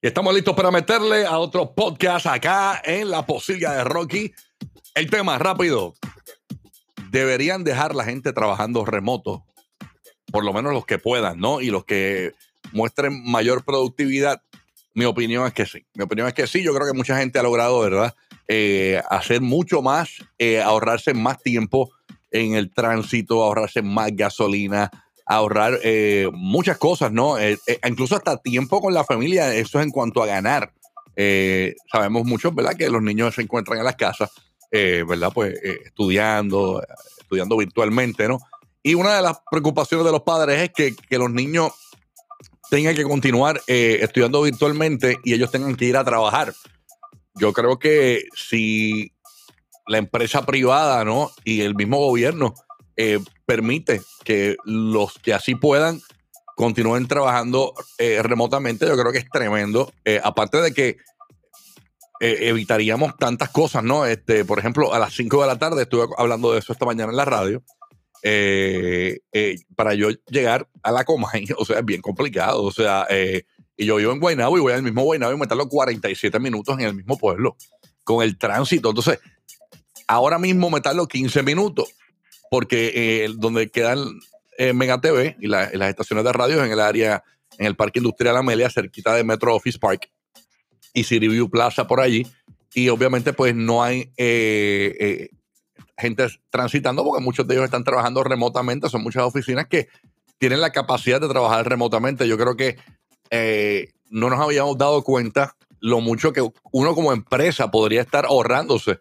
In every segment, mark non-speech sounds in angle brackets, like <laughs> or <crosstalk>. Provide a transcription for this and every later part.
Y estamos listos para meterle a otro podcast acá en la posibilidad de Rocky. El tema rápido. Deberían dejar la gente trabajando remoto, por lo menos los que puedan, ¿no? Y los que muestren mayor productividad. Mi opinión es que sí. Mi opinión es que sí. Yo creo que mucha gente ha logrado, ¿verdad? Eh, hacer mucho más, eh, ahorrarse más tiempo en el tránsito, ahorrarse más gasolina, ahorrar eh, muchas cosas, ¿no? Eh, eh, incluso hasta tiempo con la familia, eso es en cuanto a ganar. sabemos mucho, ¿verdad? Que los niños se encuentran en las casas, ¿verdad? Pues estudiando, estudiando virtualmente, ¿no? Y una de las preocupaciones de los padres es que, que los niños tengan que continuar estudiando virtualmente y ellos tengan que ir a trabajar. Yo creo que si la empresa privada, ¿no? Y el mismo gobierno permite que los que así puedan continúen trabajando eh, remotamente, yo creo que es tremendo. Eh, aparte de que evitaríamos tantas cosas, ¿no? Este, por ejemplo, a las 5 de la tarde, estuve hablando de eso esta mañana en la radio. para yo llegar a la coma, <laughs> o sea, es bien complicado. O sea, y yo vivo en Guaynabo y voy al mismo Guaynabo y me tardo 47 minutos en el mismo pueblo con el tránsito. Entonces, ahora mismo me tardo 15 minutos porque eh, donde quedan eh, Mega TV y, las estaciones de radio en el área, en el Parque Industrial Amelia, cerquita de Metro Office Park y View Plaza por allí. Y obviamente pues no hay eh, gente transitando porque muchos de ellos están trabajando remotamente. Son muchas oficinas que tienen la capacidad de trabajar remotamente. Yo creo que no nos habíamos dado cuenta lo mucho que uno como empresa podría estar ahorrándose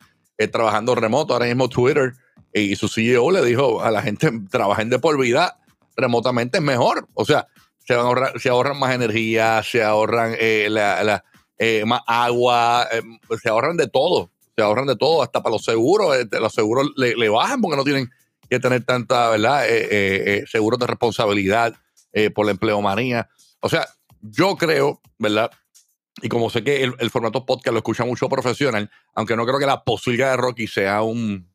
trabajando remoto. Ahora mismo Twitter y su CEO le dijo a la gente, trabajen de por vida remotamente es mejor. O sea, se, se ahorran más energía, se ahorran eh, eh, más agua, eh, se ahorran de todo. Se ahorran de todo, hasta para los seguros. los seguros le, bajan porque no tienen que tener tanta, ¿verdad? seguros de responsabilidad por la empleomanía. O sea, yo creo, ¿verdad? Y como sé que el, el, formato podcast lo escucha mucho profesional, aunque no creo que la posibilidad de Rocky sea un,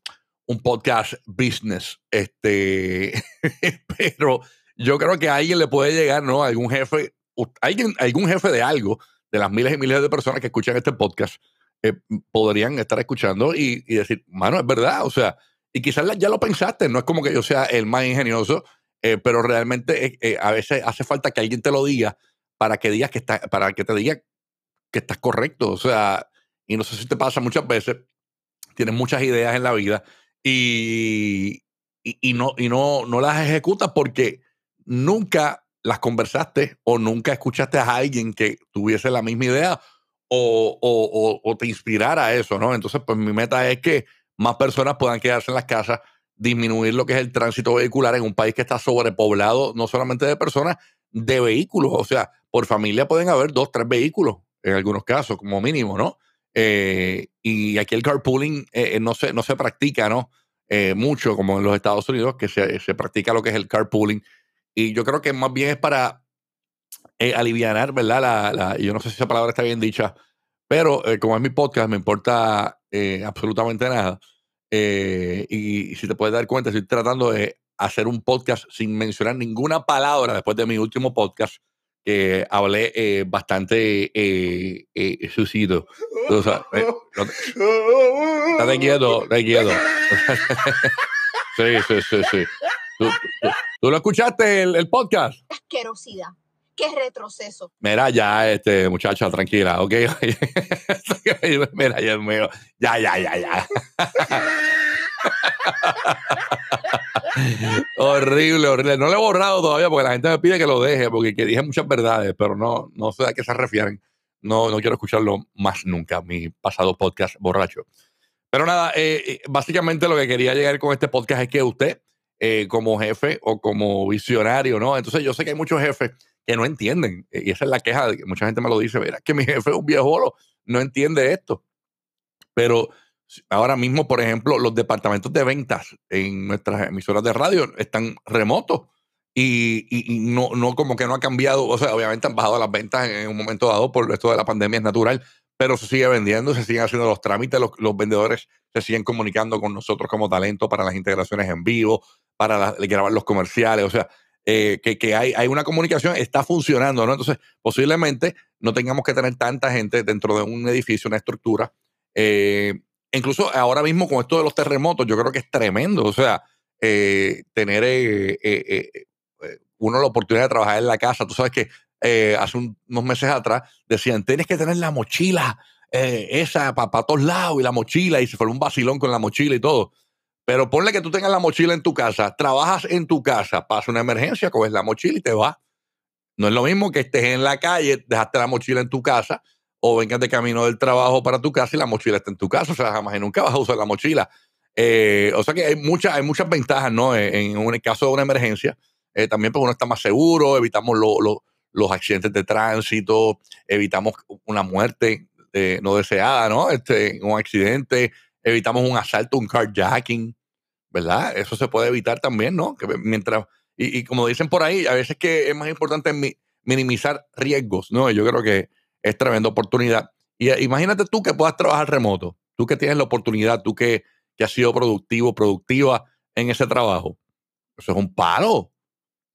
un podcast business. Este, <laughs> pero yo creo que a alguien le puede llegar, ¿no? Algún jefe, alguien, algún jefe de algo, de las miles y miles de personas que escuchan este podcast, eh, podrían estar escuchando y, decir, mano, es verdad. O sea, y quizás ya lo pensaste, no es como que yo sea el más ingenioso, eh, pero realmente eh, a veces hace falta que alguien te lo diga para que digas que está, para que te diga que estás correcto. O sea, y no sé si te pasa muchas veces, tienes muchas ideas en la vida y, y, no, y no, no las ejecutas porque nunca las conversaste o nunca escuchaste a alguien que tuviese la misma idea o, o, te inspirara a eso, ¿no? Entonces, pues mi meta es que más personas puedan quedarse en las casas, disminuir lo que es el tránsito vehicular en un país que está sobrepoblado, no solamente de personas, de vehículos. O sea, por familia pueden haber dos, tres vehículos en algunos casos, como mínimo, ¿no? Eh, y aquí el carpooling eh, no, se, no se practica, ¿no? Eh, mucho como en los Estados Unidos, que se, se, practica lo que es el carpooling. Y yo creo que más bien es para aliviar, ¿verdad? La, la, yo no sé si esa palabra está bien dicha, pero como es mi podcast, me importa absolutamente nada. Y, si te puedes dar cuenta, estoy tratando de hacer un podcast sin mencionar ninguna palabra después de mi último podcast que hablé eh, bastante eh, eh, sucido. O sea, eh, no, te, quieto, te quieto. <laughs> sí, sí, sí, sí. ¿Tú, tú, lo escuchaste el, el podcast? Asquerosidad. Qué retroceso. Mira, ya, este, muchacha, tranquila, ok. <laughs> Mira, Dios mío. Ya, ya, ya, ya. <laughs> horrible, horrible. No lo he borrado todavía porque la gente me pide que lo deje, porque que dije muchas verdades, pero no, no sé a qué se refieren. No, no quiero escucharlo más nunca, mi pasado podcast borracho. Pero nada, eh, eh, básicamente lo que quería llegar con este podcast es que usted, eh, como jefe o como visionario, ¿no? Entonces yo sé que hay muchos jefes que no entienden, y esa es la queja, de que mucha gente me lo dice, mira, que mi jefe es un viejo, no entiende esto. Pero Ahora mismo, por ejemplo, los departamentos de ventas en nuestras emisoras de radio están remotos y, no, como que no ha cambiado. O sea, obviamente han bajado las ventas en un momento dado por esto de la pandemia, es natural, pero se sigue vendiendo, se siguen haciendo los trámites, los, vendedores se siguen comunicando con nosotros como talento para las integraciones en vivo, para grabar los comerciales. O sea, eh, que, que hay, hay, una comunicación, está funcionando, ¿no? Entonces, posiblemente no tengamos que tener tanta gente dentro de un edificio, una estructura. Eh, incluso ahora mismo con esto de los terremotos, yo creo que es tremendo. O sea, eh, tener uno la oportunidad de trabajar en la casa. Tú sabes que hace unos meses atrás decían, tienes que tener la mochila esa para todos lados y la mochila y se fue un vacilón con la mochila y todo. Pero ponle que tú tengas la mochila en tu casa, trabajas en tu casa, pasa una emergencia, coges la mochila y te vas. No es lo mismo que estés en la calle, dejaste la mochila en tu casa o vengas de camino del trabajo para tu casa y la mochila está en tu casa. O sea, jamás y nunca vas a usar la mochila. Eh, o sea que hay, muchas hay muchas ventajas, ¿no? En, un caso de una emergencia. Eh, también pues uno está más seguro, evitamos los accidentes de tránsito, evitamos una muerte eh, no deseada, ¿no? Este, un accidente, evitamos un asalto, un carjacking, ¿verdad? Eso se puede evitar también, ¿no? Que mientras, y, como dicen por ahí, a veces que es más importante minimizar riesgos, ¿no? Yo creo que es tremenda oportunidad. Y eh, imagínate tú que puedas trabajar remoto, tú que tienes la oportunidad, tú que, que has sido productivo, productiva en ese trabajo. Eso es un palo.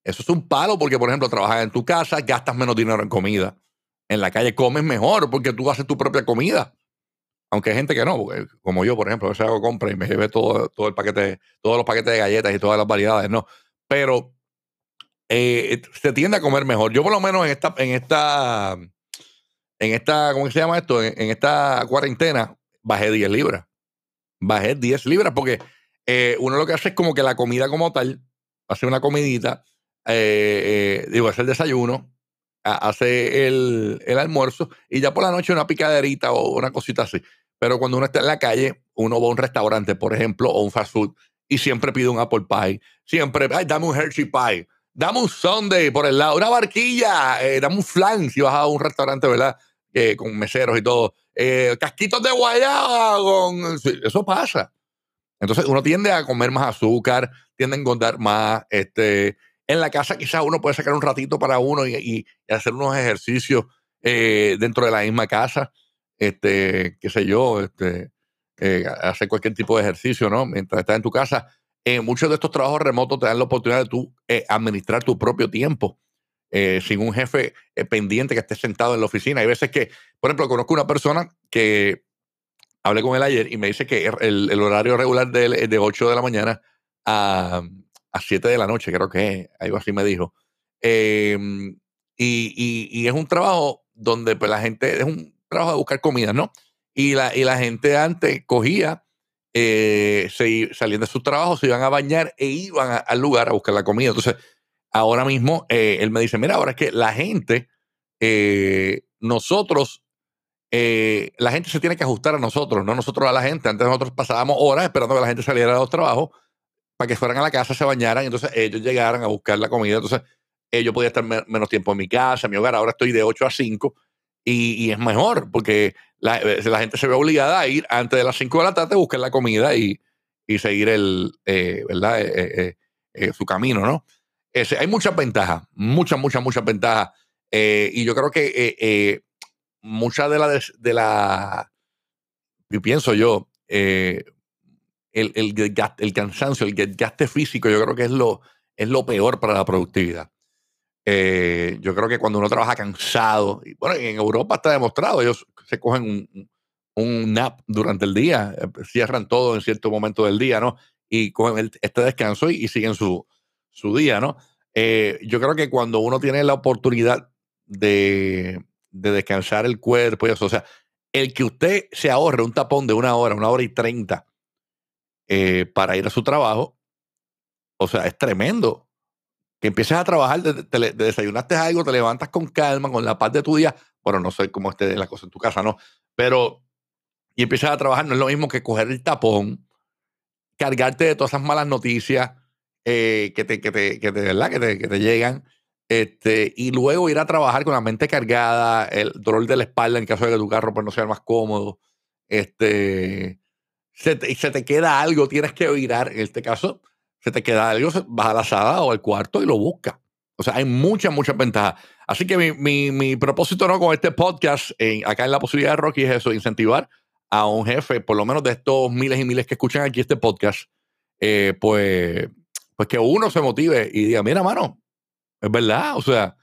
Eso es un palo porque, por ejemplo, trabajas en tu casa, gastas menos dinero en comida. En la calle comes mejor porque tú haces tu propia comida. Aunque hay gente que no, como yo, por ejemplo, a veces hago compra y me llevé todo, todo el paquete, todos los paquetes de galletas y todas las variedades, no. Pero eh, se tiende a comer mejor. Yo por lo menos en esta, en esta, en esta, ¿cómo se llama esto? En, esta cuarentena bajé 10 libras. Bajé 10 libras porque eh, uno lo que hace es como que la comida como tal, hace una comidita, eh, digo, hace el desayuno, hace el, el, almuerzo y ya por la noche una picaderita o una cosita así. Pero cuando uno está en la calle, uno va a un restaurante, por ejemplo, o un fast food, y siempre pide un apple pie. Siempre, ay, dame un Hershey pie. Dame un Sunday por el lado, una barquilla, eh, dame un flan si vas a un restaurante, ¿verdad? Con meseros y todo. Eh, casquitos de guayaba, con... eso pasa. Entonces uno tiende a comer más azúcar, tiende a engordar más, este, en la casa quizás uno puede sacar un ratito para uno y, hacer unos ejercicios eh, dentro de la misma casa, este, qué sé yo, este, eh, hacer cualquier tipo de ejercicio, ¿no? Mientras estás en tu casa. Eh, muchos de estos trabajos remotos te dan la oportunidad de tú administrar tu propio tiempo. Sin un jefe pendiente que esté sentado en la oficina. Hay veces que, por ejemplo, conozco una persona que hablé con él ayer y me dice que el, el horario regular de él es de 8 de la mañana a, a 7 de la noche, creo que algo así me dijo. Em, y, y, es un trabajo donde pues, la gente, es un trabajo de buscar comida, ¿no? Y la, y la gente antes cogía, eh, se, salían de su trabajo, se iban a bañar e iban al lugar a buscar la comida. Entonces, ahora mismo eh, él me dice, mira, ahora es que la gente, eh, nosotros, la gente se tiene que ajustar a nosotros, no nosotros a la gente. Antes nosotros pasábamos horas esperando que la gente saliera de los trabajos para que fueran a la casa, se bañaran, y entonces ellos llegaran a buscar la comida. Entonces, ellos podían estar menos tiempo en mi casa, en mi hogar. Ahora estoy de 8 a 5 y, es mejor porque la, eh, gente se ve obligada a ir antes de las 5 de la tarde a buscar la comida y, y seguir el, eh, ¿verdad? Eh, su camino, ¿no? Hay muchas ventajas, muchas, muchas, muchas ventajas. y yo creo que muchas de las, de la, y pienso yo, el, el, cansancio, el gaste físico, yo creo que es lo, es lo peor para la productividad. Eh, yo creo que cuando uno trabaja cansado, bueno, en Europa está demostrado, ellos se cogen un, un nap durante el día, eh, cierran todo en cierto momento del día, ¿no? Y cogen este descanso y, siguen su, su, día, ¿no? Eh, yo creo que cuando uno tiene la oportunidad de, de descansar el cuerpo y eso, o sea, el que usted se ahorre un tapón de una hora, una hora y treinta eh, para ir a su trabajo. O sea, es tremendo. Que empieces a trabajar, te, desayunaste algo, te levantas con calma, con la paz de tu día. Bueno, no sé cómo esté la cosa en tu casa, ¿no? Pero, y empiezas a trabajar, no es lo mismo que coger el tapón, cargarte de todas esas malas noticias eh, que, te, que, te, que, te, ¿verdad? que, te, que te llegan. Este, y luego ir a trabajar con la mente cargada, el dolor de la espalda en caso de que tu carro pues, no sea más cómodo. Este, se te, se te queda algo, tienes que virar. En este caso, se te queda algo, vas a la sala o al cuarto y lo buscas. O sea, hay muchas, muchas ventajas. Así que mi, mi, mi propósito ¿no? con este podcast, acá en la posibilidad de Rocky, es eso, incentivar a un jefe, por lo menos de estos miles y miles que escuchan aquí este podcast, eh, pues, pues que uno se motive y diga, mira, mano, Es verdad. O sea,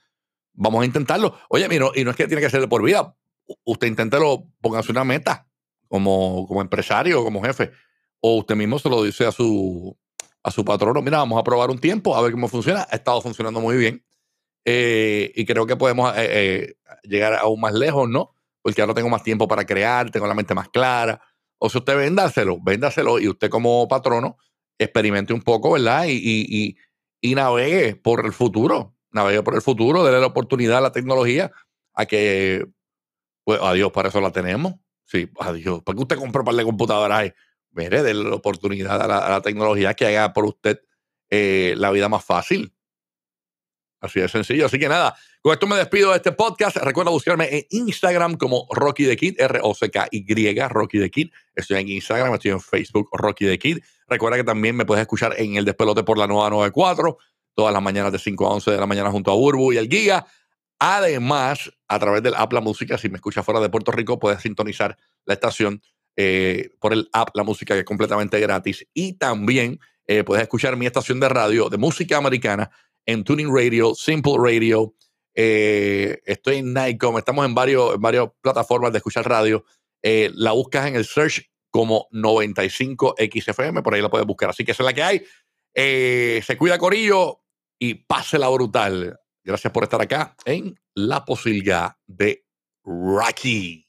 vamos a intentarlo. Oye, mira, y no es que tiene que ser de por vida. Usted inténtelo, póngase una meta como, como empresario, como jefe. O usted mismo se lo dice a su, a su patrono, mira, vamos a probar un tiempo, a ver cómo funciona. Ha estado funcionando muy bien. Eh, y creo que podemos eh, eh, llegar aún más lejos, ¿no? Porque ahora tengo más tiempo para crear, tengo la mente más clara. O si usted véndaselo, véndaselo y usted como patrono experimente un poco, ¿verdad? Y, y, y, navegue por el futuro, navegue por el futuro, déle la oportunidad a la tecnología a que, pues, adiós, para eso la tenemos. Sí, adiós. ¿Para qué usted compra un par de computadoras? Mire, déle la oportunidad a la, tecnología que haga por usted la vida más fácil. Así de sencillo. Así que nada, con esto me despido de este podcast. Recuerda buscarme en Instagram como Rocky the Kid, R-O-C-K-Y, Rocky the Kid. Estoy en Instagram, estoy en Facebook, Rocky the Kid. Recuerda que también me puedes escuchar en el despelote por la nueva 94, todas las mañanas de 5 a 11 de la mañana junto a Burbu y el Giga. Además, a través del app La Música, si me escuchas fuera de Puerto Rico, puedes sintonizar la estación eh, por el app La Música, que es completamente gratis. Y también eh, puedes escuchar mi estación de radio de música americana en Tuning Radio, Simple Radio. Eh, estoy en Nightcom, estamos en, en varias plataformas de escuchar radio. Eh, la buscas en el search como 95XFM, por ahí la puedes buscar. Así que esa es la que hay. Eh, se cuida Corillo y pásela brutal. Gracias por estar acá en La Posibilidad de Rocky.